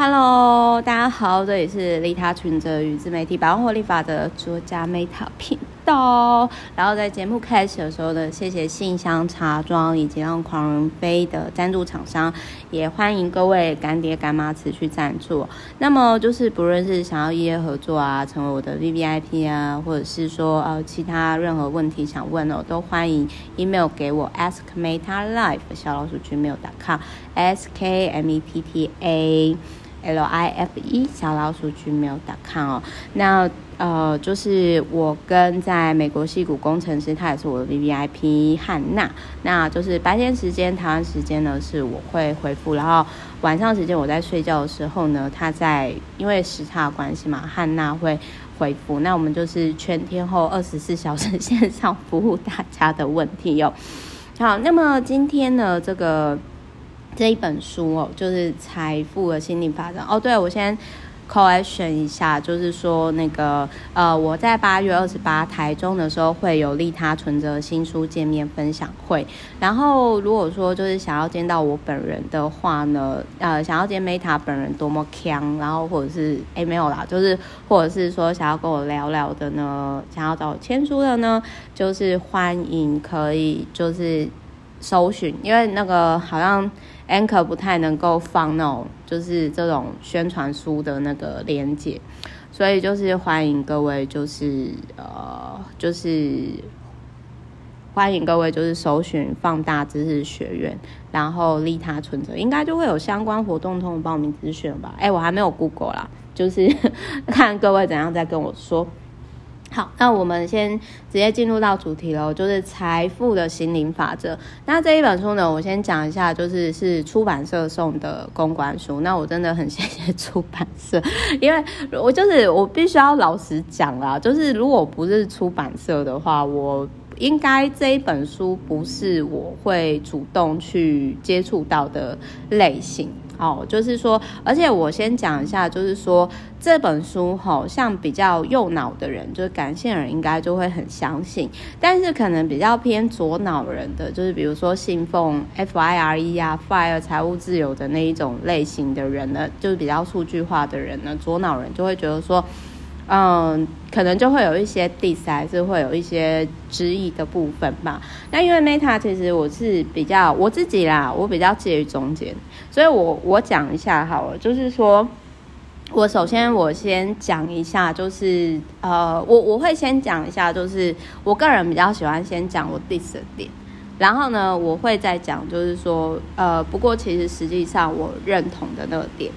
Hello，大家好，这里是利他存折与自媒体百万获利法的作家 Meta 频道。然后在节目开始的时候呢，谢谢信箱茶庄以及让狂人飞的赞助厂商，也欢迎各位干爹干妈持续赞助。那么就是不论是想要一夜合作啊，成为我的 VVIP 啊，或者是说呃其他任何问题想问哦，都欢迎 email 给我 askmetalife 小老鼠 gmail.com s k m e t t a L I F E 小老鼠 gmail.com 哦，那呃就是我跟在美国戏谷工程师，他也是我的 V V I P 汉娜，那就是白天时间台湾时间呢是我会回复，然后晚上时间我在睡觉的时候呢，他在因为时差关系嘛，汉娜会回复，那我们就是全天候二十四小时线上服务大家的问题哟、哦。好，那么今天呢这个。这一本书哦，就是财富的心灵发展哦。对，我先 correction 一下，就是说那个呃，我在八月二十八台中的时候会有利他存折新书见面分享会。然后如果说就是想要见到我本人的话呢，呃，想要见 Meta 本人多么强，然后或者是诶没有啦，就是或者是说想要跟我聊聊的呢，想要找我签书的呢，就是欢迎可以就是搜寻，因为那个好像。Anchor 不太能够放那种就是这种宣传书的那个连接，所以就是欢迎各位就是呃就是欢迎各位就是搜寻放大知识学院，然后利他存折应该就会有相关活动通报名资讯吧？哎，我还没有 Google 啦，就是 看各位怎样再跟我说。好，那我们先直接进入到主题喽，就是财富的心灵法则。那这一本书呢，我先讲一下，就是是出版社送的公关书。那我真的很谢谢出版社，因为我就是我必须要老实讲啦，就是如果不是出版社的话，我应该这一本书不是我会主动去接触到的类型。哦，就是说，而且我先讲一下，就是说这本书好像比较右脑的人，就是感性人应该就会很相信，但是可能比较偏左脑人的，就是比如说信奉 FIRE 啊，FIRE 财务自由的那一种类型的人呢，就是比较数据化的人呢，左脑人就会觉得说。嗯，可能就会有一些 diss 还是会有一些质疑的部分吧。那因为 Meta 其实我是比较我自己啦，我比较介于中间，所以我我讲一下好了，就是说，我首先我先讲一下，就是呃，我我会先讲一下，就是我个人比较喜欢先讲我 diss 的点，然后呢，我会再讲，就是说呃，不过其实实际上我认同的那个点。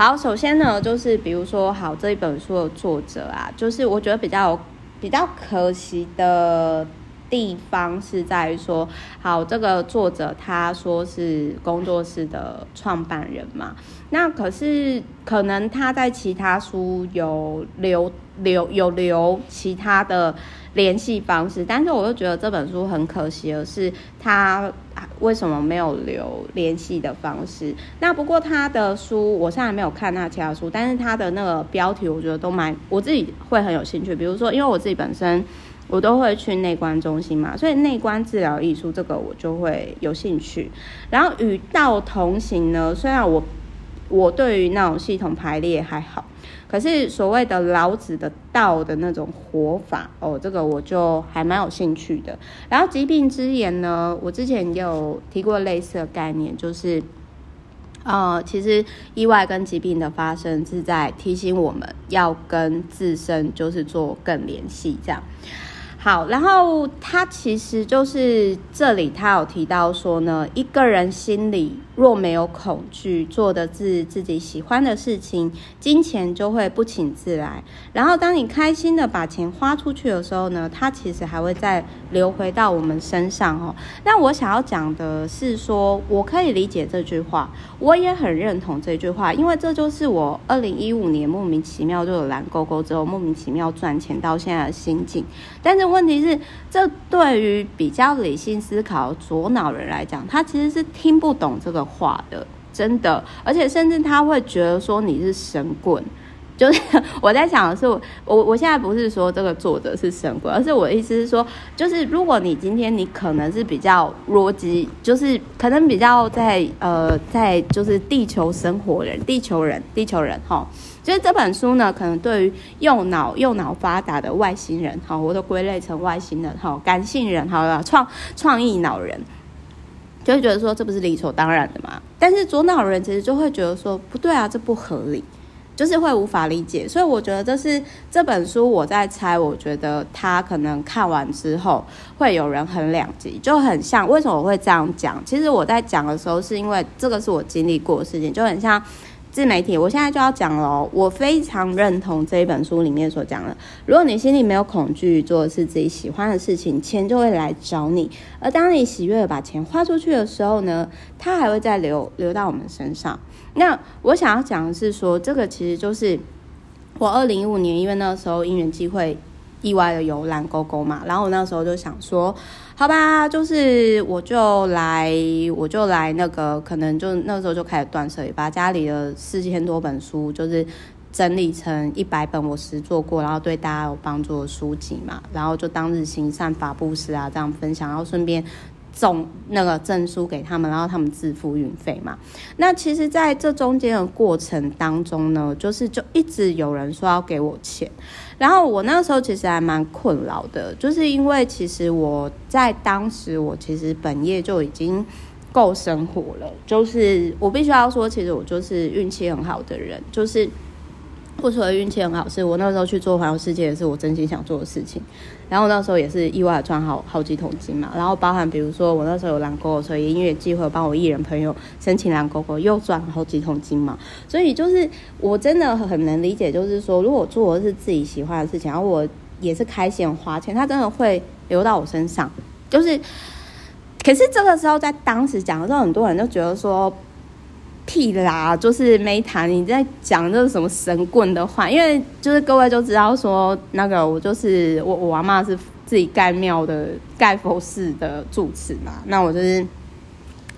好，首先呢，就是比如说，好，这一本书的作者啊，就是我觉得比较比较可惜的地方是在于说，好，这个作者他说是工作室的创办人嘛，那可是可能他在其他书有留留有留其他的。联系方式，但是我又觉得这本书很可惜的是，他为什么没有留联系的方式？那不过他的书，我现在没有看他其他书，但是他的那个标题，我觉得都蛮，我自己会很有兴趣。比如说，因为我自己本身我都会去内观中心嘛，所以内观治疗艺术这个我就会有兴趣。然后与道同行呢，虽然我我对于那种系统排列还好。可是所谓的老子的道的那种活法哦，这个我就还蛮有兴趣的。然后疾病之言呢，我之前有提过类似的概念，就是，呃，其实意外跟疾病的发生是在提醒我们要跟自身就是做更联系，这样。好，然后他其实就是这里他有提到说呢，一个人心里。若没有恐惧，做的是自己喜欢的事情，金钱就会不请自来。然后，当你开心的把钱花出去的时候呢，它其实还会再流回到我们身上哦。那我想要讲的是说，我可以理解这句话，我也很认同这句话，因为这就是我二零一五年莫名其妙就有蓝勾勾之后，莫名其妙赚钱到现在的心境。但是问题是，这对于比较理性思考左脑人来讲，他其实是听不懂这个。话的真的，而且甚至他会觉得说你是神棍，就是 我在想的是，我我现在不是说这个作者是神棍，而是我的意思是说，就是如果你今天你可能是比较逻辑，就是可能比较在呃在就是地球生活人，地球人，地球人哈，就是这本书呢，可能对于右脑右脑发达的外星人哈，我都归类成外星人哈，感性人好了，创创意脑人。就会觉得说，这不是理所当然的嘛？但是左脑人其实就会觉得说不对啊，这不合理，就是会无法理解。所以我觉得这是这本书我在猜，我觉得他可能看完之后会有人很两极，就很像为什么我会这样讲？其实我在讲的时候是因为这个是我经历过的事情，就很像。自媒体，我现在就要讲了哦。我非常认同这一本书里面所讲的：如果你心里没有恐惧，做的是自己喜欢的事情，钱就会来找你。而当你喜悦的把钱花出去的时候呢，它还会再流流到我们身上。那我想要讲的是说，这个其实就是我二零一五年，因为那时候因缘际会。意外的有蓝勾勾嘛，然后我那时候就想说，好吧，就是我就来，我就来那个，可能就那时候就开始断舍离，把家里的四千多本书，就是整理成一百本我实做过，然后对大家有帮助的书籍嘛，然后就当日行善法布施啊，这样分享，然后顺便。送那个证书给他们，然后他们自付运费嘛。那其实，在这中间的过程当中呢，就是就一直有人说要给我钱，然后我那个时候其实还蛮困扰的，就是因为其实我在当时我其实本业就已经够生活了，就是我必须要说，其实我就是运气很好的人，就是。不说运气很好，是我那时候去做环游世界，也是我真心想做的事情。然后那时候也是意外赚好好几桶金嘛。然后包含比如说我那时候有蓝勾勾，所以音乐机会帮我艺人朋友申请蓝勾勾，又赚好几桶金嘛。所以就是我真的很能理解，就是说如果做的是自己喜欢的事情，然后我也是开心花钱，它真的会流到我身上。就是，可是这个时候在当时讲的时候，很多人都觉得说。屁啦，就是 Meta，你在讲这个什么神棍的话？因为就是各位就知道说，那个我就是我，我阿妈是自己盖庙的盖佛寺的住持嘛，那我就是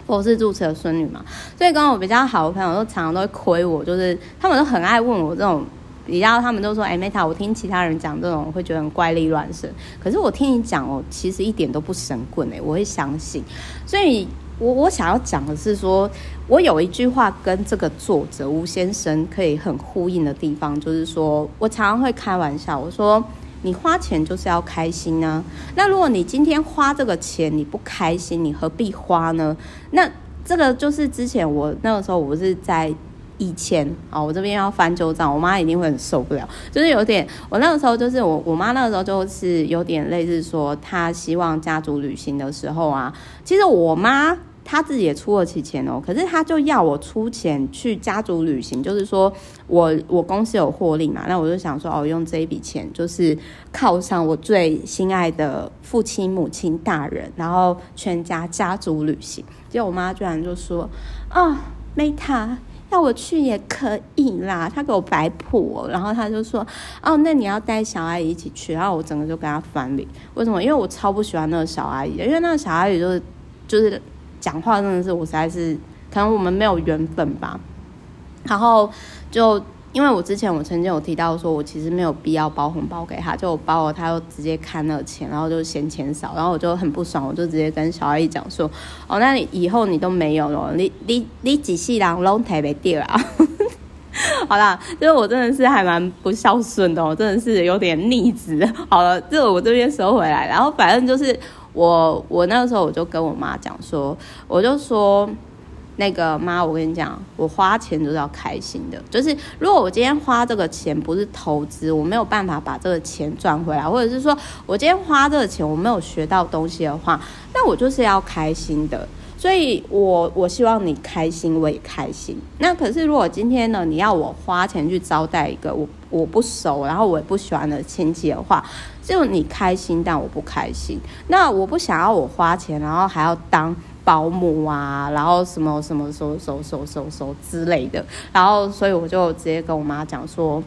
佛寺住持的孙女嘛，所以跟我比较好的朋友都常常都会亏我，就是他们都很爱问我这种，比较他们都说，哎、欸、，Meta，我听其他人讲这种会觉得很怪力乱神，可是我听你讲哦，其实一点都不神棍哎、我会相信，所以。我我想要讲的是说，我有一句话跟这个作者吴先生可以很呼应的地方，就是说我常常会开玩笑，我说你花钱就是要开心呢。那如果你今天花这个钱你不开心，你何必花呢？那这个就是之前我那个时候我是在一千啊，我这边要翻旧账，我妈一定会很受不了。就是有点，我那个时候就是我我妈那个时候就是有点类似说，她希望家族旅行的时候啊，其实我妈。他自己也出得起钱哦，可是他就要我出钱去家族旅行，就是说我我公司有获利嘛，那我就想说哦，用这一笔钱就是犒赏我最心爱的父亲母亲大人，然后全家家族旅行。结果我妈居然就说啊，没、哦、他要我去也可以啦，他给我摆谱，然后他就说哦，那你要带小阿姨一起去，然后我整个就跟他翻脸。为什么？因为我超不喜欢那个小阿姨，因为那个小阿姨就是就是。讲话真的是我实在是，可能我们没有缘分吧。然后就因为我之前我曾经有提到说，我其实没有必要包红包给他，就我包了，他又直接看那个钱，然后就嫌钱少，然后我就很不爽，我就直接跟小阿姨讲说：“哦，那你以后你都没有了，你你你几世人拢提不掉啊？” 好啦，就是我真的是还蛮不孝顺的，我真的是有点逆子。好了，这个我这边收回来，然后反正就是。我我那个时候我就跟我妈讲说，我就说那个妈，我跟你讲，我花钱就是要开心的，就是如果我今天花这个钱不是投资，我没有办法把这个钱赚回来，或者是说我今天花这个钱我没有学到东西的话，那我就是要开心的。所以我我希望你开心，我也开心。那可是如果今天呢，你要我花钱去招待一个我我不熟，然后我也不喜欢的亲戚的话，就你开心，但我不开心。那我不想要我花钱，然后还要当保姆啊，然后什么什么什什什什什之类的。然后所以我就直接跟我妈讲说，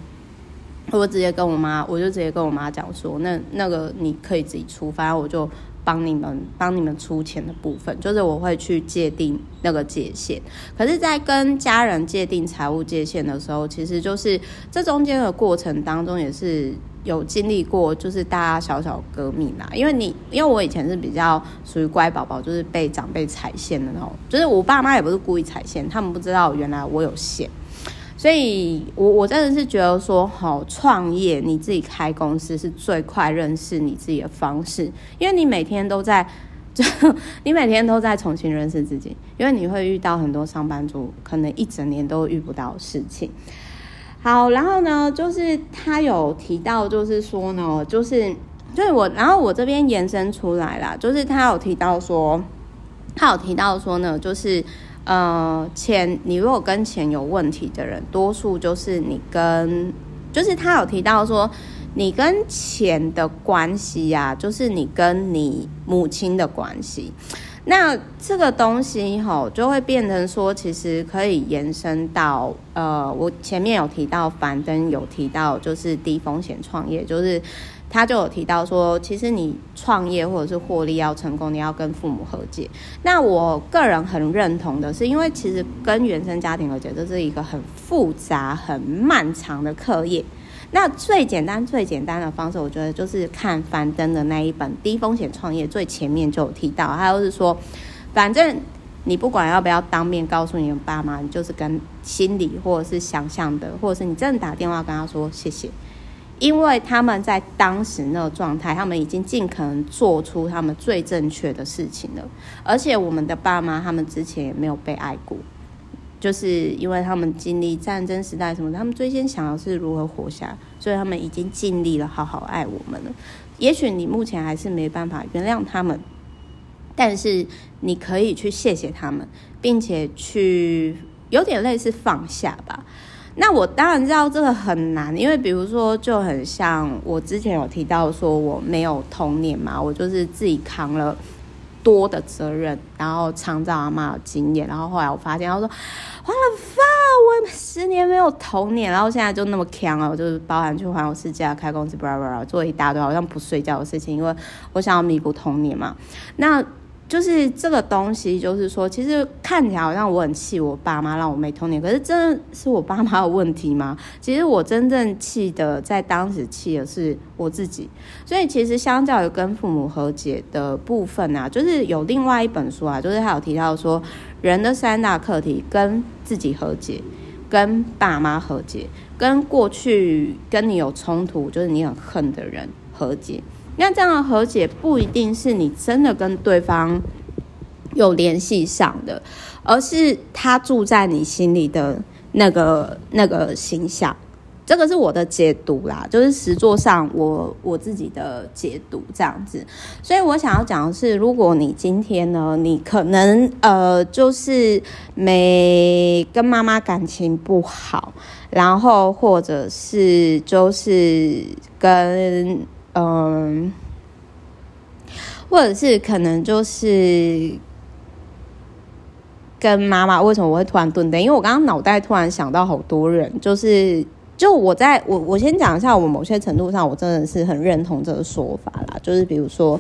我直接跟我妈，我就直接跟我妈讲说，那那个你可以自己出，反正我就。帮你们帮你们出钱的部分，就是我会去界定那个界限。可是，在跟家人界定财务界限的时候，其实就是这中间的过程当中，也是有经历过，就是大家小小革命啦。因为你，因为我以前是比较属于乖宝宝，就是被长辈踩线的那种，就是我爸妈也不是故意踩线，他们不知道原来我有线。所以我我真的是觉得说，好创业，你自己开公司是最快认识你自己的方式，因为你每天都在，就 你每天都在重新认识自己，因为你会遇到很多上班族可能一整年都遇不到事情。好，然后呢，就是他有提到，就是说呢，就是就是我，然后我这边延伸出来啦，就是他有提到说，他有提到说呢，就是。呃，钱，你如果跟钱有问题的人，多数就是你跟，就是他有提到说，你跟钱的关系呀、啊，就是你跟你母亲的关系。那这个东西吼，就会变成说，其实可以延伸到，呃，我前面有提到樊登有提到，就是低风险创业，就是。他就有提到说，其实你创业或者是获利要成功，你要跟父母和解。那我个人很认同的是，因为其实跟原生家庭和解，这是一个很复杂、很漫长的课业。那最简单、最简单的方式，我觉得就是看樊登的那一本《低风险创业》，最前面就有提到，他就是说，反正你不管要不要当面告诉你的爸妈，你就是跟心里或者是想象的，或者是你真的打电话跟他说谢谢。因为他们在当时那个状态，他们已经尽可能做出他们最正确的事情了。而且我们的爸妈，他们之前也没有被爱过，就是因为他们经历战争时代什么，他们最先想的是如何活下，所以他们已经尽力了，好好爱我们了。也许你目前还是没办法原谅他们，但是你可以去谢谢他们，并且去有点类似放下吧。那我当然知道这个很难，因为比如说就很像我之前有提到说我没有童年嘛，我就是自己扛了多的责任，然后创造阿嬷的经验，然后后来我发现，他说完了发，我十年没有童年，然后现在就那么强了，我就是包含去环游世界、开公司，巴拉巴拉，做一大堆好像不睡觉的事情，因为我想要弥补童年嘛。那就是这个东西，就是说，其实看起来好像我很气我爸妈让我没童年，可是真的是我爸妈的问题吗？其实我真正气的，在当时气的是我自己。所以其实相较于跟父母和解的部分啊，就是有另外一本书啊，就是他有提到说，人的三大课题：跟自己和解、跟爸妈和解、跟过去跟你有冲突，就是你很恨的人和解。那这样的和解不一定是你真的跟对方有联系上的，而是他住在你心里的那个那个形象。这个是我的解读啦，就是实作上我我自己的解读这样子。所以我想要讲的是，如果你今天呢，你可能呃，就是没跟妈妈感情不好，然后或者是就是跟。嗯，或者是可能就是跟妈妈，为什么我会突然顿呆？因为我刚刚脑袋突然想到好多人，就是就我在我我先讲一下，我某些程度上我真的是很认同这个说法啦，就是比如说。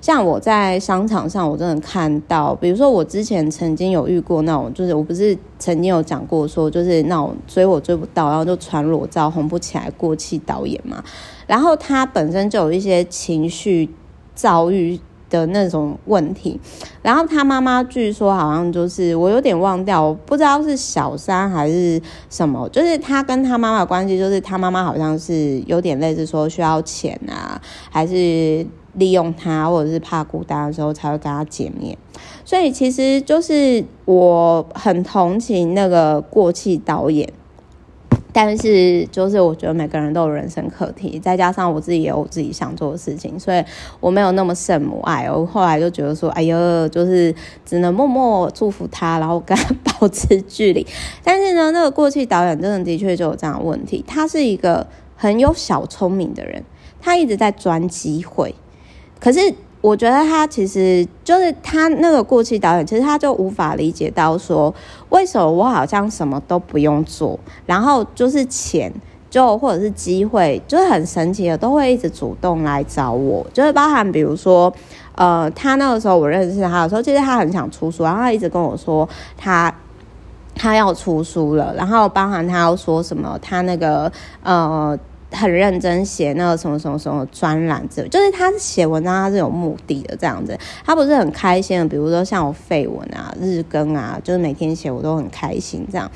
像我在商场上，我真的看到，比如说我之前曾经有遇过那种，就是我不是曾经有讲过说，就是那种追我追不到，然后就传裸照红不起来过气导演嘛，然后他本身就有一些情绪遭遇的那种问题，然后他妈妈据说好像就是我有点忘掉，我不知道是小三还是什么，就是他跟他妈妈关系，就是他妈妈好像是有点类似说需要钱啊，还是。利用他，或者是怕孤单的时候才会跟他见面，所以其实就是我很同情那个过气导演，但是就是我觉得每个人都有人生课题，再加上我自己也有我自己想做的事情，所以我没有那么圣母爱。我后来就觉得说，哎呦，就是只能默默祝福他，然后跟他保持距离。但是呢，那个过气导演真的的确就有这样的问题，他是一个很有小聪明的人，他一直在钻机会。可是我觉得他其实就是他那个过气导演，其实他就无法理解到说，为什么我好像什么都不用做，然后就是钱就或者是机会，就是很神奇的，都会一直主动来找我，就是包含比如说，呃，他那个时候我认识他的时候，其实他很想出书，然后他一直跟我说他他要出书了，然后包含他要说什么，他那个呃。很认真写那个什么什么什么专栏，就是他写文章，他是有目的的这样子，他不是很开心的。比如说像我废文啊、日更啊，就是每天写我都很开心这样。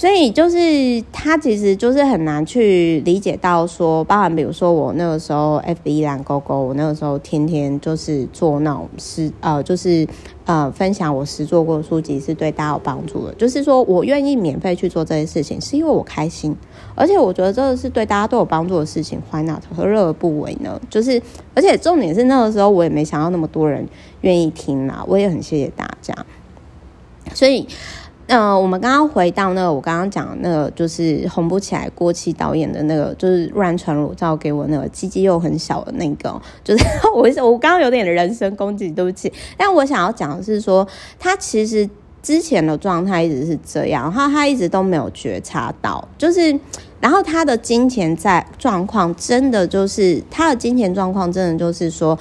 所以就是他其实就是很难去理解到说，包含比如说我那个时候 FB 蓝勾勾，我那个时候天天就是做那种事呃，就是呃分享我实作过的书籍是对大家有帮助的。就是说我愿意免费去做这些事情，是因为我开心，而且我觉得这个是对大家都有帮助的事情，Why not？何乐而不为呢？就是而且重点是那个时候我也没想到那么多人愿意听啦，我也很谢谢大家，所以。嗯、呃，我们刚刚回到那个，我刚刚讲那个，就是红不起来，郭琦导演的那个，就是乱传裸照给我那个鸡鸡又很小的那个，就是我我刚刚有点人身攻击，对不起。但我想要讲的是说，他其实之前的状态一直是这样，然后他一直都没有觉察到，就是，然后他的金钱在状况真的就是他的金钱状况真的就是说，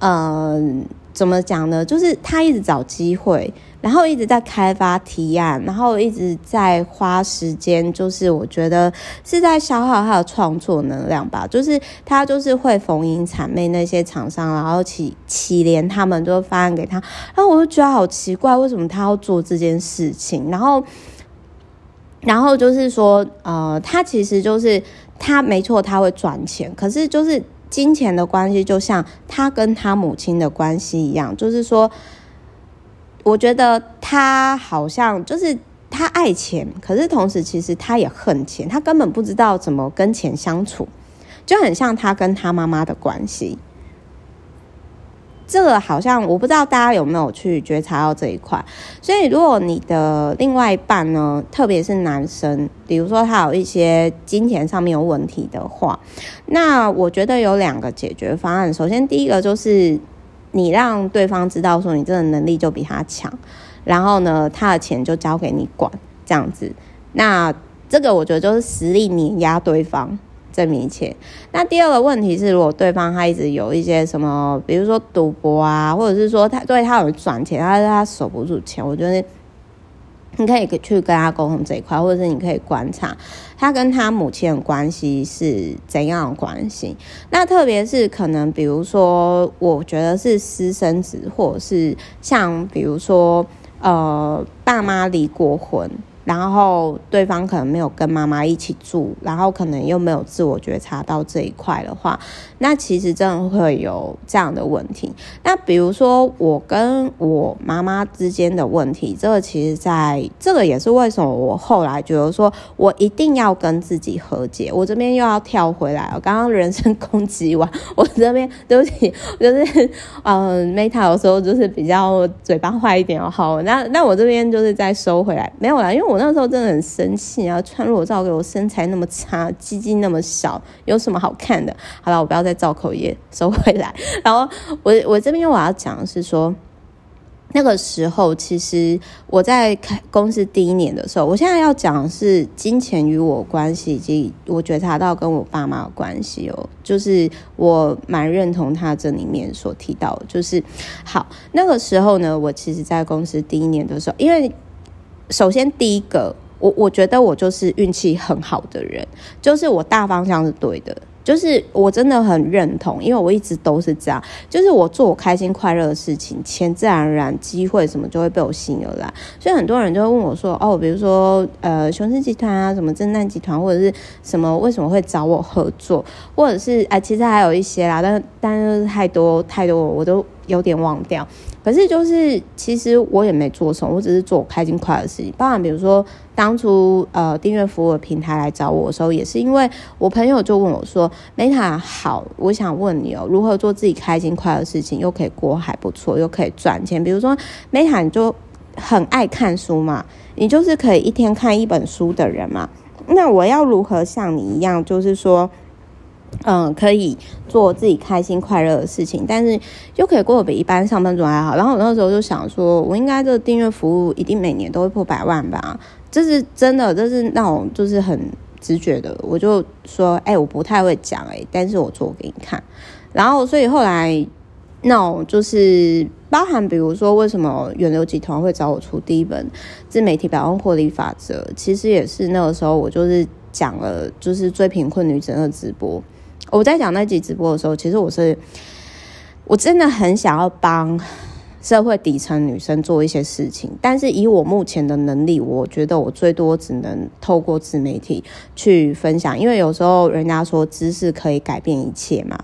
嗯、怎么讲呢？就是他一直找机会，然后一直在开发提案，然后一直在花时间，就是我觉得是在消耗他的创作能量吧。就是他就是会逢迎谄媚那些厂商，然后起起连他们就发案给他，然后我就觉得好奇怪，为什么他要做这件事情？然后，然后就是说，呃，他其实就是他没错，他会赚钱，可是就是。金钱的关系就像他跟他母亲的关系一样，就是说，我觉得他好像就是他爱钱，可是同时其实他也恨钱，他根本不知道怎么跟钱相处，就很像他跟他妈妈的关系。这个好像我不知道大家有没有去觉察到这一块，所以如果你的另外一半呢，特别是男生，比如说他有一些金钱上面有问题的话，那我觉得有两个解决方案。首先，第一个就是你让对方知道说你真的能力就比他强，然后呢，他的钱就交给你管，这样子。那这个我觉得就是实力碾压对方。证明一切。那第二个问题是，如果对方他一直有一些什么，比如说赌博啊，或者是说他对他有赚钱，但是他守不住钱，我觉得你可以去跟他沟通这一块，或者是你可以观察他跟他母亲的关系是怎样的关系。那特别是可能，比如说，我觉得是私生子，或者是像比如说，呃，爸妈离过婚。然后对方可能没有跟妈妈一起住，然后可能又没有自我觉察到这一块的话，那其实真的会有这样的问题。那比如说我跟我妈妈之间的问题，这个其实在这个也是为什么我后来觉得说我一定要跟自己和解。我这边又要跳回来了，刚刚人身攻击完，我这边对不起，就是嗯，Meta 有时候就是比较嘴巴坏一点哦。好，那那我这边就是再收回来，没有啦，因为我。我那时候真的很生气啊！穿裸照给我，身材那么差，鸡鸡那么小，有什么好看的？好了，我不要再造口业，收回来。然后我我这边我要讲的是说，那个时候其实我在公司第一年的时候，我现在要讲的是金钱与我关系，以及我觉察到跟我爸妈的关系哦，就是我蛮认同他这里面所提到，就是好那个时候呢，我其实在公司第一年的时候，因为。首先，第一个，我我觉得我就是运气很好的人，就是我大方向是对的，就是我真的很认同，因为我一直都是这样，就是我做我开心快乐的事情，钱自然而然机会什么就会被我吸引而来。所以很多人就会问我说：“哦，比如说呃，雄狮集团啊，什么侦探集团，或者是什么，为什么会找我合作？或者是哎、其实还有一些啦，但但是太多太多，我都有点忘掉。”可是就是，其实我也没做什么，我只是做我开心快乐的事情。包含比如说，当初呃订阅服务的平台来找我的时候，也是因为我朋友就问我说：“Meta 好，我想问你哦，如何做自己开心快乐的事情，又可以过还不错，又可以赚钱？比如说，Meta 你就很爱看书嘛，你就是可以一天看一本书的人嘛。那我要如何像你一样，就是说？”嗯，可以做自己开心快乐的事情，但是又可以过得比一般上班族还好。然后我那时候就想说，我应该这个订阅服务一定每年都会破百万吧？这是真的，这是那种就是很直觉的，我就说，哎、我不太会讲，哎，但是我做给你看。然后，所以后来，那种就是包含，比如说，为什么远流集团会找我出第一本自媒体百万获利法则，其实也是那个时候，我就是讲了，就是最贫困女生的直播。我在讲那集直播的时候，其实我是，我真的很想要帮。社会底层女生做一些事情，但是以我目前的能力，我觉得我最多只能透过自媒体去分享，因为有时候人家说知识可以改变一切嘛。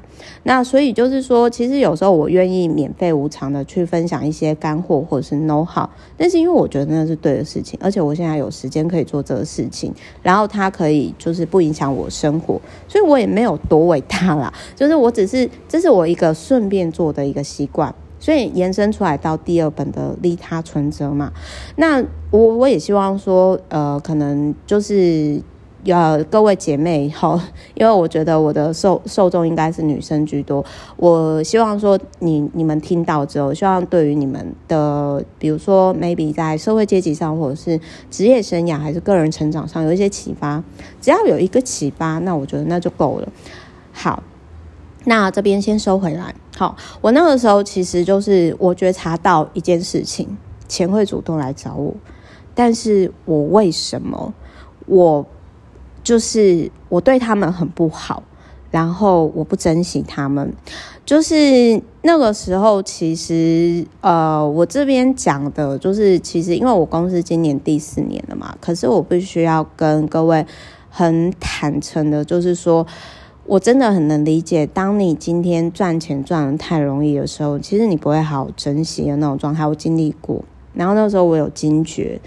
那所以就是说，其实有时候我愿意免费无偿的去分享一些干货或者是 know how，但是因为我觉得那是对的事情，而且我现在有时间可以做这个事情，然后它可以就是不影响我生活，所以我也没有多伟大啦，就是我只是这是我一个顺便做的一个习惯。所以延伸出来到第二本的利他存折嘛，那我我也希望说，呃，可能就是要各位姐妹好，因为我觉得我的受受众应该是女生居多，我希望说你你们听到之后，希望对于你们的，比如说 maybe 在社会阶级上，或者是职业生涯，还是个人成长上有一些启发，只要有一个启发，那我觉得那就够了。好。那这边先收回来。好，我那个时候其实就是我觉察到一件事情，钱会主动来找我，但是我为什么我就是我对他们很不好，然后我不珍惜他们，就是那个时候其实呃，我这边讲的就是其实因为我公司今年第四年了嘛，可是我必须要跟各位很坦诚的，就是说。我真的很能理解，当你今天赚钱赚得太容易的时候，其实你不会好好珍惜的那种状态。我经历过，然后那时候我有惊觉，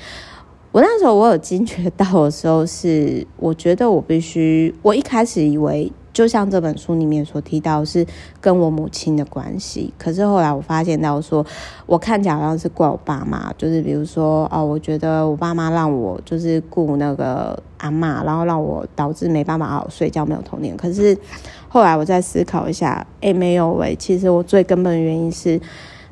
我那时候我有惊觉到的时候是，我觉得我必须，我一开始以为。就像这本书里面所提到，是跟我母亲的关系。可是后来我发现到说，我看起来好像是怪我爸妈，就是比如说，哦，我觉得我爸妈让我就是顾那个阿嬷，然后让我导致没办法好好睡觉，没有童年。可是后来我再思考一下，诶，没有诶，其实我最根本的原因是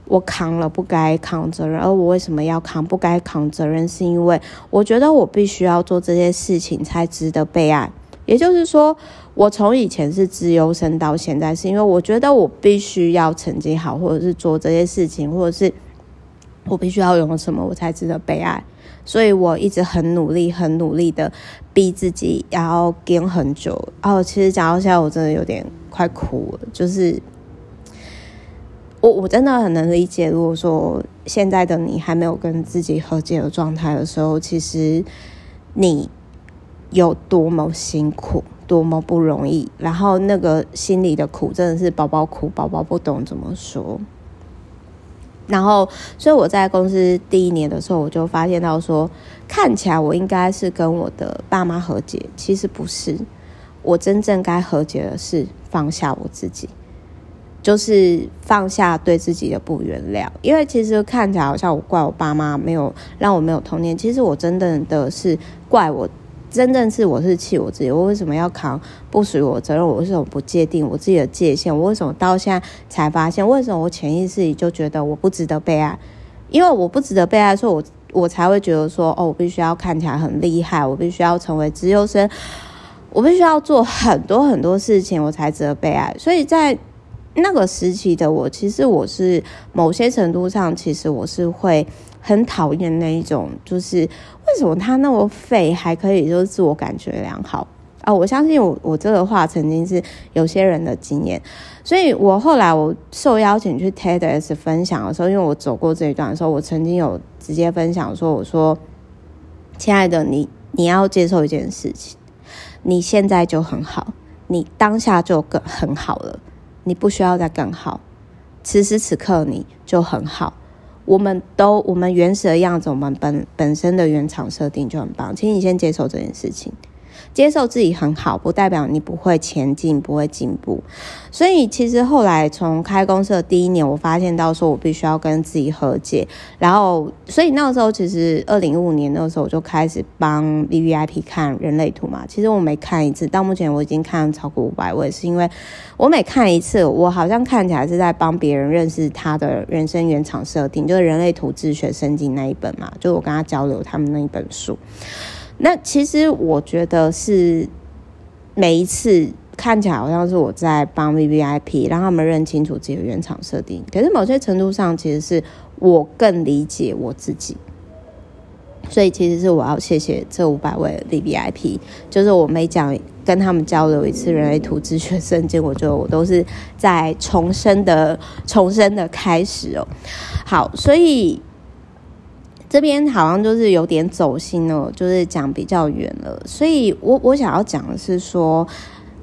我扛了不该扛责任，而我为什么要扛不该扛责任？是因为我觉得我必须要做这些事情才值得被爱。也就是说，我从以前是资优生到现在，是因为我觉得我必须要成绩好，或者是做这些事情，或者是我必须要拥有什么，我才值得被爱。所以我一直很努力，很努力的逼自己，要跟很久。哦，其实讲到现在，我真的有点快哭了。就是我我真的很能理解，如果说现在的你还没有跟自己和解的状态的时候，其实你。有多么辛苦，多么不容易，然后那个心里的苦真的是宝宝苦，宝宝不懂怎么说。然后，所以我在公司第一年的时候，我就发现到说，看起来我应该是跟我的爸妈和解，其实不是。我真正该和解的是放下我自己，就是放下对自己的不原谅。因为其实看起来好像我怪我爸妈没有让我没有童年，其实我真正的是怪我。真正是我是气我自己，我为什么要扛不属于我责任？我为什么不界定我自己的界限？我为什么到现在才发现？为什么我潜意识里就觉得我不值得被爱？因为我不值得被爱，所以我我才会觉得说，哦，我必须要看起来很厉害，我必须要成为资优生，我必须要做很多很多事情，我才值得被爱。所以在那个时期的我，其实我是某些程度上，其实我是会。很讨厌那一种，就是为什么他那么废还可以，就是自我感觉良好啊？我相信我，我这个话曾经是有些人的经验，所以我后来我受邀请去 TEDx 分享的时候，因为我走过这一段的时候，我曾经有直接分享说：“我说，亲爱的你，你要接受一件事情，你现在就很好，你当下就更很好了，你不需要再更好，此时此刻你就很好。”我们都，我们原始的样子，我们本本身的原厂设定就很棒，请你先接受这件事情。接受自己很好，不代表你不会前进，不会进步。所以其实后来从开公司的第一年，我发现到说我必须要跟自己和解。然后，所以那个时候其实二零一五年那个时候我就开始帮 VVIP 看人类图嘛。其实我每看一次，到目前我已经看了超过五百位，是因为我每看一次，我好像看起来是在帮别人认识他的人生原厂设定，就是人类图自学圣经那一本嘛，就我跟他交流他们那一本书。那其实我觉得是每一次看起来好像是我在帮 VVIP 让他们认清楚自己的原厂设定，可是某些程度上其实是我更理解我自己。所以其实是我要谢谢这五百位 VVIP，就是我每讲跟他们交流一次人类图自学圣经，我觉得我都是在重生的重生的开始哦。好，所以这边好像就是有点走心了，就是讲比较远了。所以我我想要讲的是说，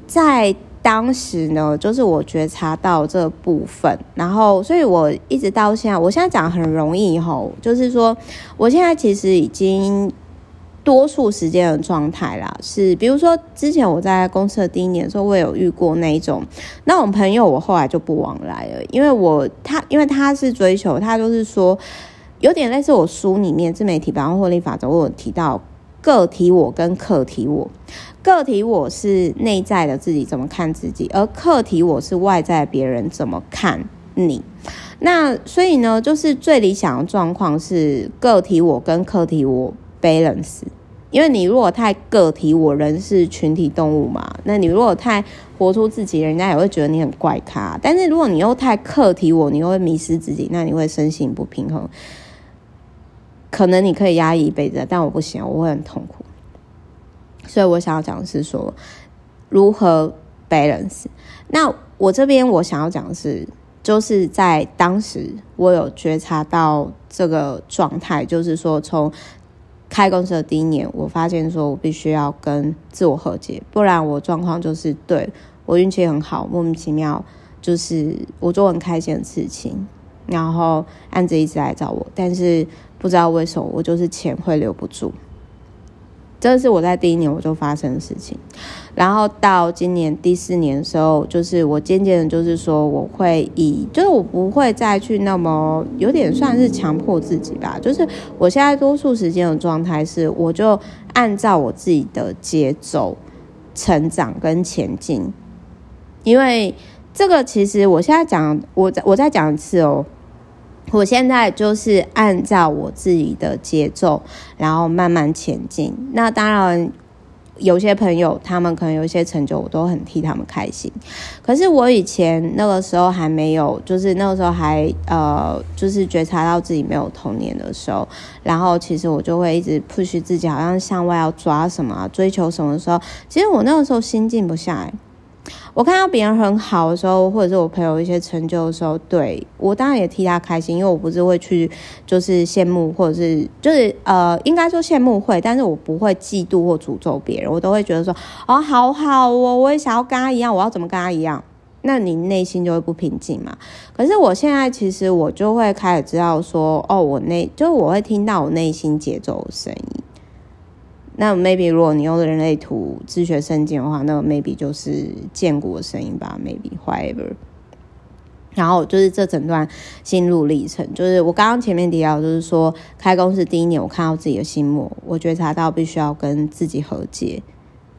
在。当时呢，就是我觉察到这部分，然后，所以我一直到现在，我现在讲很容易吼，就是说，我现在其实已经多数时间的状态啦，是比如说之前我在公司的第一年的时候，我有遇过那一种那种朋友，我后来就不往来了，因为我他因为他是追求，他就是说有点类似我书里面自媒体百万获利法则，我有提到个体我跟客体我。个体我是内在的自己怎么看自己，而客体我是外在别人怎么看你。那所以呢，就是最理想的状况是个体我跟客体我 balance。因为你如果太个体我，人是群体动物嘛，那你如果太活出自己，人家也会觉得你很怪咖。但是如果你又太客体我，你又会迷失自己，那你会身心不平衡。可能你可以压抑一辈子，但我不行，我会很痛苦。所以我想要讲的是说，如何 balance。那我这边我想要讲的是，就是在当时我有觉察到这个状态，就是说从开公司的第一年，我发现说我必须要跟自我和解，不然我状况就是对我运气很好，莫名其妙就是我做很开心的事情，然后案子一直来找我，但是不知道为什么我就是钱会留不住。这是我在第一年我就发生的事情，然后到今年第四年的时候，就是我渐渐的，就是说我会以，就是我不会再去那么有点算是强迫自己吧，就是我现在多数时间的状态是，我就按照我自己的节奏成长跟前进，因为这个其实我现在讲，我再我再讲一次哦。我现在就是按照我自己的节奏，然后慢慢前进。那当然，有些朋友他们可能有一些成就，我都很替他们开心。可是我以前那个时候还没有，就是那个时候还呃，就是觉察到自己没有童年的时候，然后其实我就会一直 push 自己，好像向外要抓什么、追求什么的时候，其实我那个时候心静不下来。我看到别人很好的时候，或者是我朋友一些成就的时候，对，我当然也替他开心，因为我不是会去就是羡慕，或者是就是呃，应该说羡慕会，但是我不会嫉妒或诅咒别人，我都会觉得说哦，好好哦，我也想要跟他一样，我要怎么跟他一样？那你内心就会不平静嘛。可是我现在其实我就会开始知道说，哦，我内就是我会听到我内心节奏的声音。那 maybe 如果你用人类图自学圣经的话，那 maybe 就是建国的声音吧，maybe whatever。然后就是这整段心路历程，就是我刚刚前面提到，就是说开公司第一年，我看到自己的心魔，我觉察到必须要跟自己和解，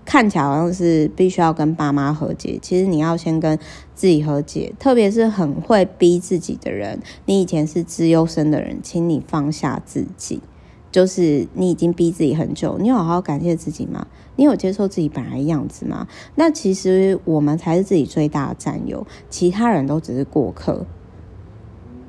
看起来好像是必须要跟爸妈和解，其实你要先跟自己和解，特别是很会逼自己的人，你以前是资优生的人，请你放下自己。就是你已经逼自己很久，你有好好感谢自己吗？你有接受自己本来的样子吗？那其实我们才是自己最大的战友，其他人都只是过客。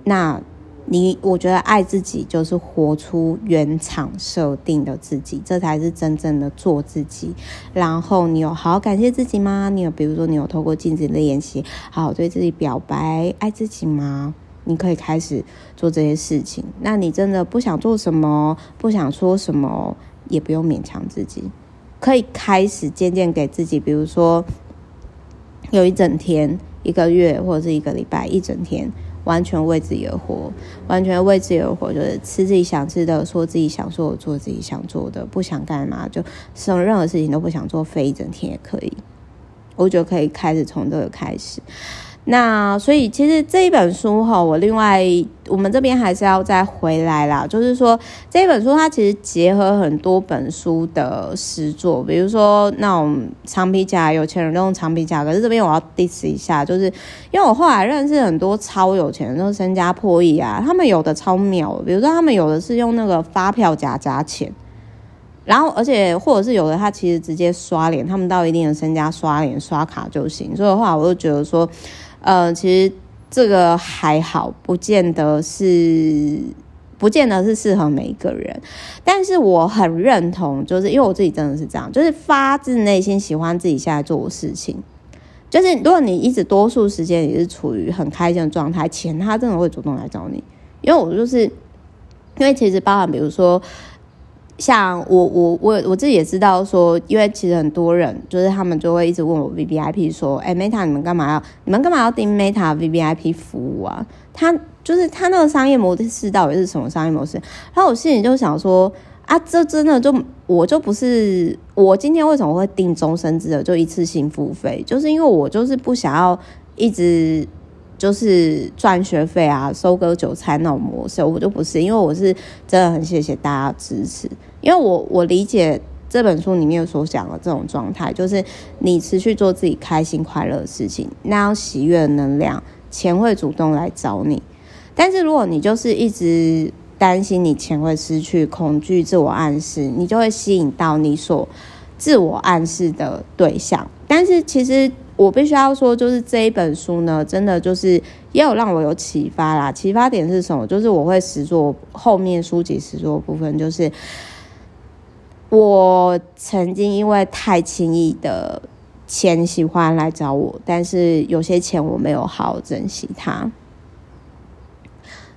那你，我觉得爱自己就是活出原厂设定的自己，这才是真正的做自己。然后你有好好感谢自己吗？你有，比如说你有透过镜子的练习，好好对自己表白，爱自己吗？你可以开始做这些事情。那你真的不想做什么，不想说什么，也不用勉强自己，可以开始渐渐给自己，比如说有一整天、一个月或者是一个礼拜，一整天完全为自己而活，完全为自己而活，就是吃自己想吃的，说自己想说的，做自己想做的，不想干嘛就什么任何事情都不想做，废一整天也可以。我觉得可以开始从这个开始。那所以其实这一本书哈，我另外我们这边还是要再回来啦，就是说这一本书它其实结合很多本书的诗作，比如说那种长皮夹，有钱人都用长皮夹，可是这边我要 diss 一下，就是因为我后来认识很多超有钱人，都身家破亿啊，他们有的超妙，比如说他们有的是用那个发票夹夹钱。然后而且或者是有的他其实直接刷脸，他们到一定的身家刷脸刷卡就行。所以的话，我就觉得说，呃，其实这个还好，不见得是。不见得是适合每一个人，但是我很认同，就是因为我自己真的是这样，就是发自内心喜欢自己现在做的事情。就是如果你一直多数时间也是处于很开心的状态，钱他真的会主动来找你。因为我就是，因为其实包含比如说，像我我我我自己也知道说，因为其实很多人就是他们就会一直问我 V V I P 说，哎，Meta 你们干嘛要你们干嘛要订 Meta V V I P 服务啊？他。就是他那个商业模式到底是什么商业模式？然后我心里就想说啊，这真的就我就不是我今天为什么会订终身制的，就一次性付费，就是因为我就是不想要一直就是赚学费啊，收割韭菜那种模式，我就不是，因为我是真的很谢谢大家支持，因为我我理解这本书里面所讲的这种状态，就是你持续做自己开心快乐的事情，那样喜悦的能量，钱会主动来找你。但是如果你就是一直担心你钱会失去，恐惧自我暗示，你就会吸引到你所自我暗示的对象。但是其实我必须要说，就是这一本书呢，真的就是也有让我有启发啦。启发点是什么？就是我会实作后面书籍实作部分，就是我曾经因为太轻易的钱喜欢来找我，但是有些钱我没有好好珍惜它。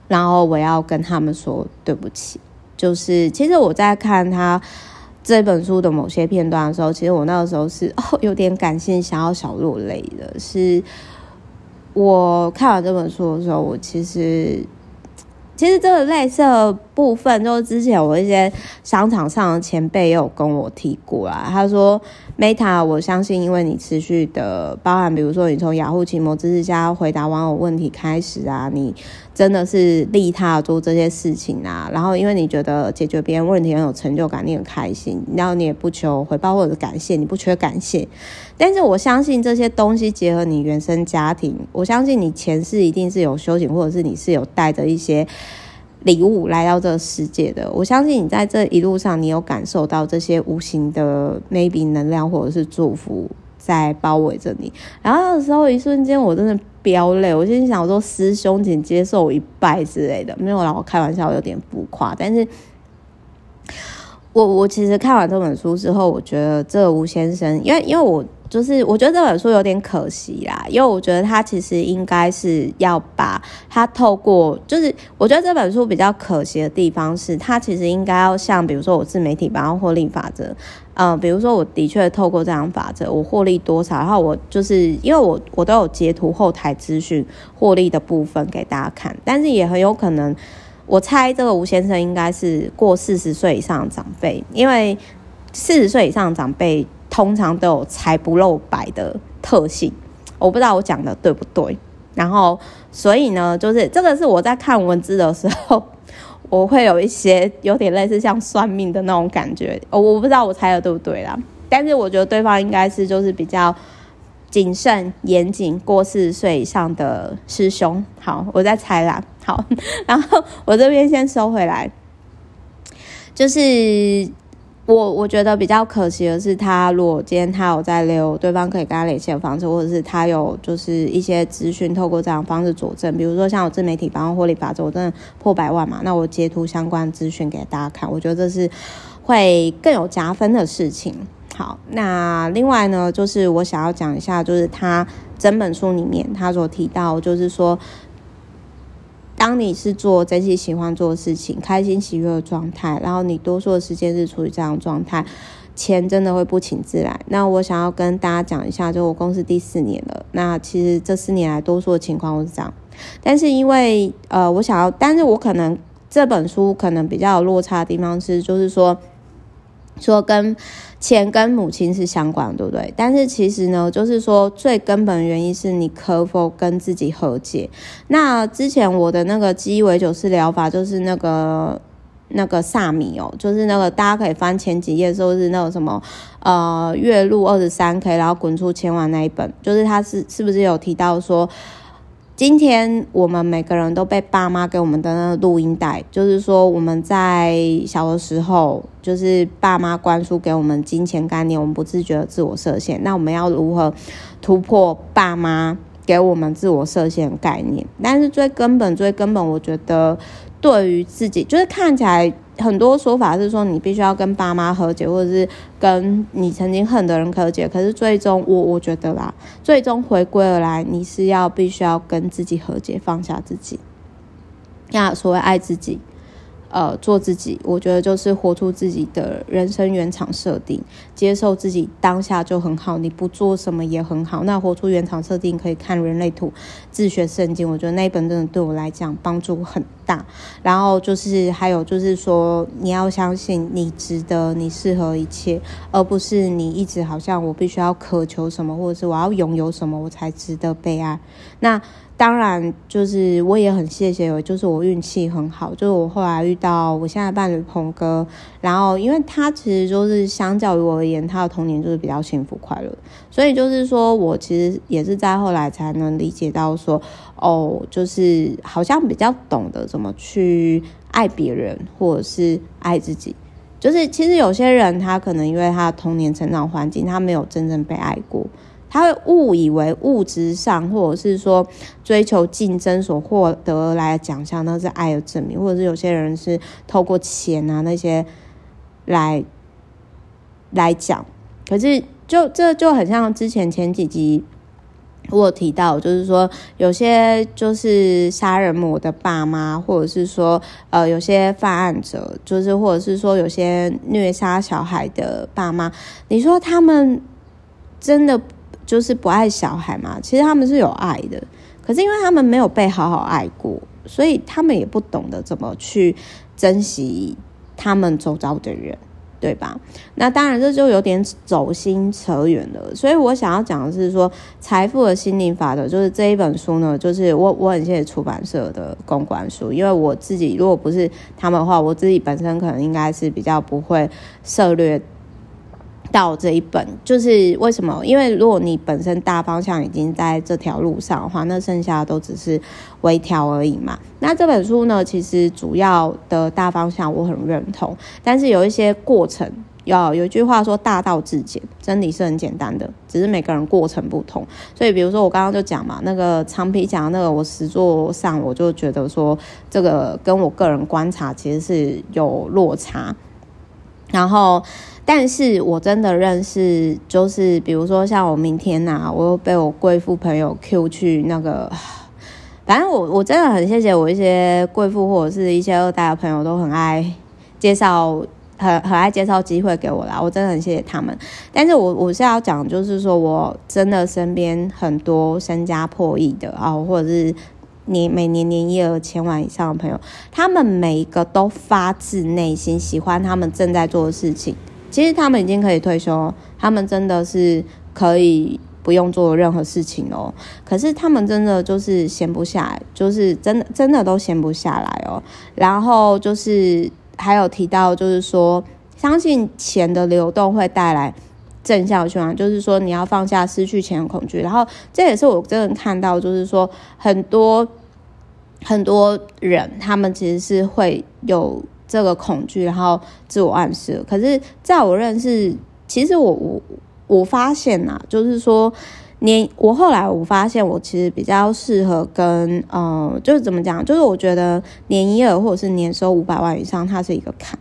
然后我要跟他们说对不起，就是其实我在看他这本书的某些片段的时候，其实我那个时候是 哦有点感性，想要小落泪的。是我看完这本书的时候，我其实其实这个类似部分，就是之前我一些商场上的前辈也有跟我提过啦。他说。Meta，我相信，因为你持续的包含，比如说你从雅虎奇摩知识家回答网友问题开始啊，你真的是利他做这些事情啊。然后，因为你觉得解决别人问题很有成就感，你很开心，然后你也不求回报或者感谢，你不缺感谢。但是，我相信这些东西结合你原生家庭，我相信你前世一定是有修行，或者是你是有带着一些。礼物来到这个世界的，我相信你在这一路上，你有感受到这些无形的 maybe 能量或者是祝福在包围着你。然后那时候，一瞬间我真的飙泪，我心里想我说：“师兄，请接受我一拜之类的。”没有啦，我开玩笑，有点浮夸。但是，我我其实看完这本书之后，我觉得这吴先生，因为因为我。就是我觉得这本书有点可惜啦，因为我觉得他其实应该是要把他透过，就是我觉得这本书比较可惜的地方是，他其实应该要像比如说我自媒体百万获利法则，嗯，比如说我的确透过这样法则，我获利多少，然后我就是因为我我都有截图后台资讯获利的部分给大家看，但是也很有可能，我猜这个吴先生应该是过四十岁以上的长辈，因为四十岁以上长辈。通常都有财不露白的特性，我不知道我讲的对不对。然后，所以呢，就是这个是我在看文字的时候，我会有一些有点类似像算命的那种感觉。我我不知道我猜的对不对啦，但是我觉得对方应该是就是比较谨慎严谨，过四十岁以上的师兄。好，我在猜啦。好，然后我这边先收回来，就是。我我觉得比较可惜的是，他如果今天他有在留对方可以跟他联系的方式，或者是他有就是一些资讯，透过这样方式佐证，比如说像我自媒体百万获利法则，我真的破百万嘛，那我截图相关资讯给大家看，我觉得这是会更有加分的事情。好，那另外呢，就是我想要讲一下，就是他整本书里面他所提到，就是说。当你是做真心喜欢做的事情，开心喜悦的状态，然后你多数的时间是处于这样状态，钱真的会不请自来。那我想要跟大家讲一下，就我公司第四年了，那其实这四年来多数的情况都是这样。但是因为呃，我想要，但是我可能这本书可能比较有落差的地方是，就是说说跟。钱跟母亲是相关的，对不对？但是其实呢，就是说最根本原因是你可否跟自己和解。那之前我的那个鸡尾酒式疗法，就是那个那个萨米哦，就是那个大家可以翻前几页，说是那个什么呃月入二十三 K，然后滚出千万那一本，就是他是是不是有提到说？今天我们每个人都被爸妈给我们的那个录音带，就是说我们在小的时候，就是爸妈灌输给我们金钱概念，我们不自觉的自我设限。那我们要如何突破爸妈给我们自我设限概念？但是最根本、最根本，我觉得对于自己，就是看起来。很多说法是说，你必须要跟爸妈和解，或者是跟你曾经恨的人和解。可是最终，我我觉得啦，最终回归而来，你是要必须要跟自己和解，放下自己。那所谓爱自己。呃，做自己，我觉得就是活出自己的人生原厂设定，接受自己当下就很好，你不做什么也很好。那活出原厂设定，可以看人类图、自学圣经，我觉得那一本真的对我来讲帮助很大。然后就是还有就是说，你要相信你值得，你适合一切，而不是你一直好像我必须要渴求什么，或者是我要拥有什么，我才值得被爱。那。当然，就是我也很谢谢，就是我运气很好，就是我后来遇到我现在伴侣鹏哥，然后因为他其实就是相较于我而言，他的童年就是比较幸福快乐，所以就是说我其实也是在后来才能理解到说，哦，就是好像比较懂得怎么去爱别人或者是爱自己，就是其实有些人他可能因为他的童年成长环境，他没有真正被爱过。他会误以为物质上，或者是说追求竞争所获得而来的奖项，那是爱的证明，或者是有些人是透过钱啊那些来来讲。可是就这就很像之前前几集我有提到，就是说有些就是杀人魔的爸妈，或者是说呃有些犯案者，就是或者是说有些虐杀小孩的爸妈，你说他们真的？就是不爱小孩嘛，其实他们是有爱的，可是因为他们没有被好好爱过，所以他们也不懂得怎么去珍惜他们周遭的人，对吧？那当然这就有点走心扯远了。所以我想要讲的是说，财富的心灵法则就是这一本书呢，就是我我很谢谢出版社的公关书，因为我自己如果不是他们的话，我自己本身可能应该是比较不会涉猎。到这一本就是为什么？因为如果你本身大方向已经在这条路上的话，那剩下的都只是微调而已嘛。那这本书呢，其实主要的大方向我很认同，但是有一些过程，要有一句话说“大道至简”，真理是很简单的，只是每个人过程不同。所以，比如说我刚刚就讲嘛，那个长皮讲那个，我实作上我就觉得说，这个跟我个人观察其实是有落差，然后。但是我真的认识，就是比如说像我明天呐、我又被我贵妇朋友 Q 去那个，反正我我真的很谢谢我一些贵妇或者是一些二代的朋友都很爱介绍，很很爱介绍机会给我啦，我真的很谢谢他们。但是我我是要讲，就是说我真的身边很多身家破亿的啊，或者是年每年年营业额千万以上的朋友，他们每一个都发自内心喜欢他们正在做的事情。其实他们已经可以退休，他们真的是可以不用做任何事情哦。可是他们真的就是闲不下来，就是真的真的都闲不下来哦。然后就是还有提到，就是说相信钱的流动会带来正向循环，就是说你要放下失去钱的恐惧。然后这也是我真的看到，就是说很多很多人他们其实是会有。这个恐惧，然后自我暗示。可是，在我认识，其实我我我发现呐、啊，就是说，年我后来我发现，我其实比较适合跟呃，就是怎么讲，就是我觉得年营业额或者是年收五百万以上，它是一个坎。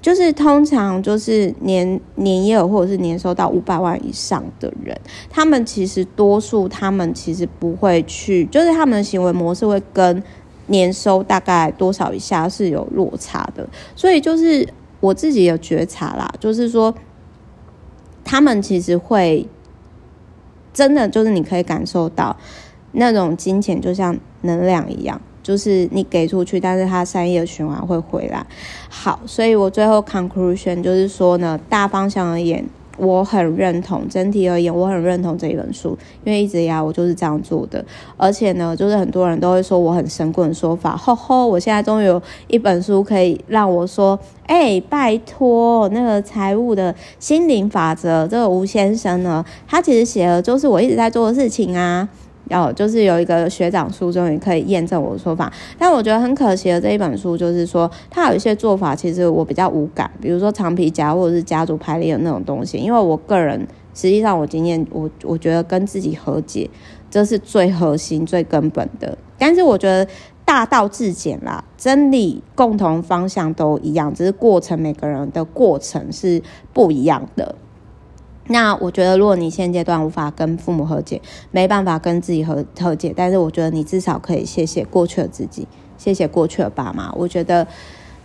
就是通常就是年年营业额或者是年收到五百万以上的人，他们其实多数他们其实不会去，就是他们的行为模式会跟。年收大概多少以下是有落差的，所以就是我自己有觉察啦，就是说他们其实会真的就是你可以感受到那种金钱就像能量一样，就是你给出去，但是它善意的循环会回来。好，所以我最后 conclusion 就是说呢，大方向而言。我很认同，整体而言，我很认同这一本书，因为一直以来我就是这样做的。而且呢，就是很多人都会说我很神棍的说法，吼吼，我现在终于有一本书可以让我说，哎、拜托，那个财务的心灵法则，这个吴先生呢，他其实写的就是我一直在做的事情啊。哦，就是有一个学长书终于可以验证我的说法，但我觉得很可惜的这一本书就是说，它有一些做法其实我比较无感，比如说长皮夹或者是家族排列的那种东西，因为我个人实际上我经验我我觉得跟自己和解，这是最核心最根本的，但是我觉得大道至简啦，真理共同方向都一样，只是过程每个人的过程是不一样的。那我觉得，如果你现阶段无法跟父母和解，没办法跟自己和和解，但是我觉得你至少可以谢谢过去的自己，谢谢过去的爸妈。我觉得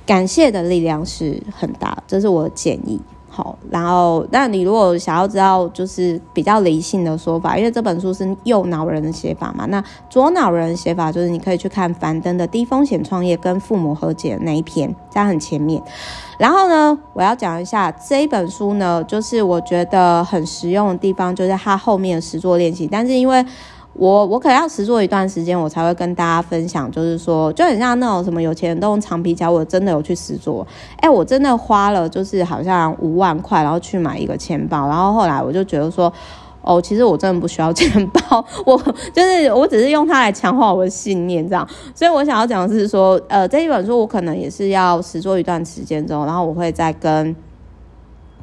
感谢的力量是很大，这是我的建议。好，然后，那你如果想要知道就是比较理性的说法，因为这本书是右脑人的写法嘛，那左脑人的写法就是你可以去看樊登的低风险创业跟父母和解那一篇，在很前面。然后呢，我要讲一下这一本书呢，就是我觉得很实用的地方，就是它后面的实作练习，但是因为。我我可能要实做一段时间，我才会跟大家分享。就是说，就很像那种什么有钱人都用长皮夹，我真的有去实做。哎，我真的花了就是好像五万块，然后去买一个钱包。然后后来我就觉得说，哦，其实我真的不需要钱包，我就是我只是用它来强化我的信念这样。所以我想要讲的是说，呃，这一本书我可能也是要实做一段时间之后，然后我会再跟。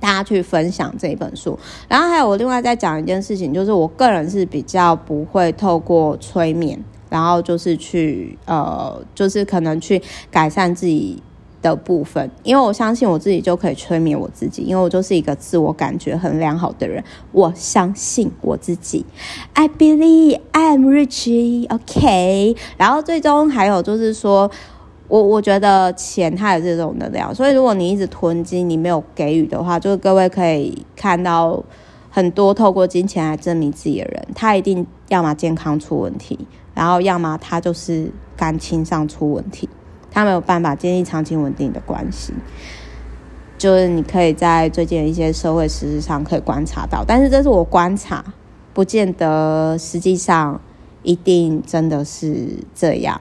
大家去分享这一本书，然后还有我另外再讲一件事情，就是我个人是比较不会透过催眠，然后就是去呃，就是可能去改善自己的部分，因为我相信我自己就可以催眠我自己，因为我就是一个自我感觉很良好的人，我相信我自己，I believe I am rich, OK，然后最终还有就是说。我我觉得钱它也是这种能量，所以如果你一直囤积，你没有给予的话，就是各位可以看到很多透过金钱来证明自己的人，他一定要么健康出问题，然后要么他就是感情上出问题，他没有办法建立长期稳定的关系。就是你可以在最近的一些社会事实上可以观察到，但是这是我观察，不见得实际上一定真的是这样。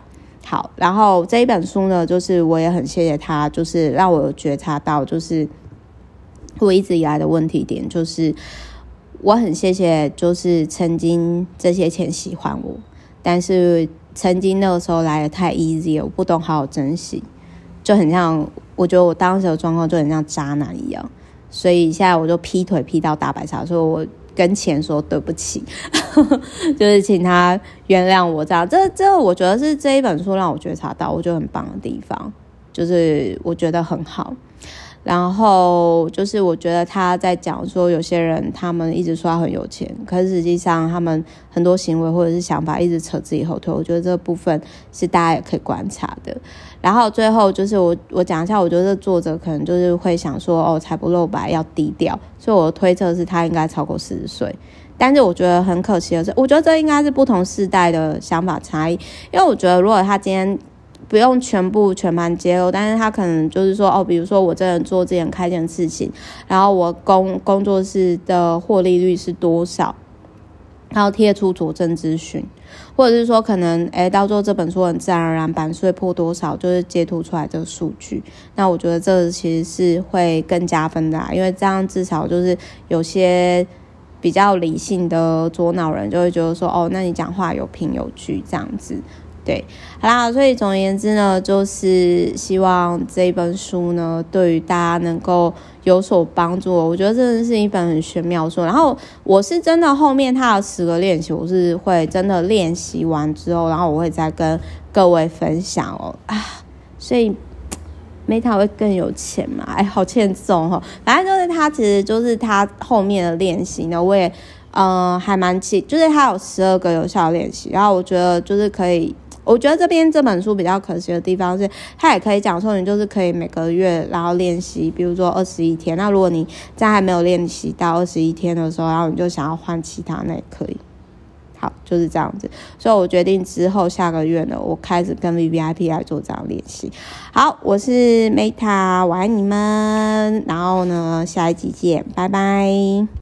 好，然后这一本书呢，就是我也很谢谢他，就是让我有觉察到，就是我一直以来的问题点，就是我很谢谢，就是曾经这些钱喜欢我，但是曾经那个时候来得太 easy，我不懂好好珍惜，就很像，我觉得我当时的状况就很像渣男一样，所以现在我就劈腿劈到大白鲨，所以我。跟钱说对不起，就是请他原谅我这样。这这，我觉得是这一本书让我觉察到我觉得很棒的地方，就是我觉得很好。然后就是我觉得他在讲说，有些人他们一直说他很有钱，可是实际上他们很多行为或者是想法一直扯自己后腿。我觉得这部分是大家也可以观察的。然后最后就是我我讲一下，我觉得作者可能就是会想说，哦，财不露白要低调，所以我推测是他应该超过四十岁。但是我觉得很可惜的是，我觉得这应该是不同世代的想法差异，因为我觉得如果他今天。不用全部全盘揭露，但是他可能就是说，哦，比如说我这人做这件开件事情，然后我工工作室的获利率是多少，然后贴出佐证资讯，或者是说可能，诶，到时候这本书很自然而然版税破多少，就是截图出来这个数据，那我觉得这其实是会更加分的，因为这样至少就是有些比较理性的左脑人就会觉得说，哦，那你讲话有凭有据这样子。对，好啦，所以总而言之呢，就是希望这本书呢，对于大家能够有所帮助。我觉得真的是一本很玄妙的书。然后我是真的后面它的十个练习，我是会真的练习完之后，然后我会再跟各位分享哦。啊，所以 Meta 会更有钱嘛？哎，好欠揍哦。反正就是他，其实就是他后面的练习呢，我也嗯、呃、还蛮记，就是他有十二个有效练习，然后我觉得就是可以。我觉得这边这本书比较可惜的地方是，它也可以讲说，你就是可以每个月然后练习，比如说二十一天。那如果你在还没有练习到二十一天的时候，然后你就想要换其他，那也可以。好，就是这样子。所以我决定之后下个月呢，我开始跟 VVIP 来做这样练习。好，我是 Meta，我爱你们。然后呢，下一集见，拜拜。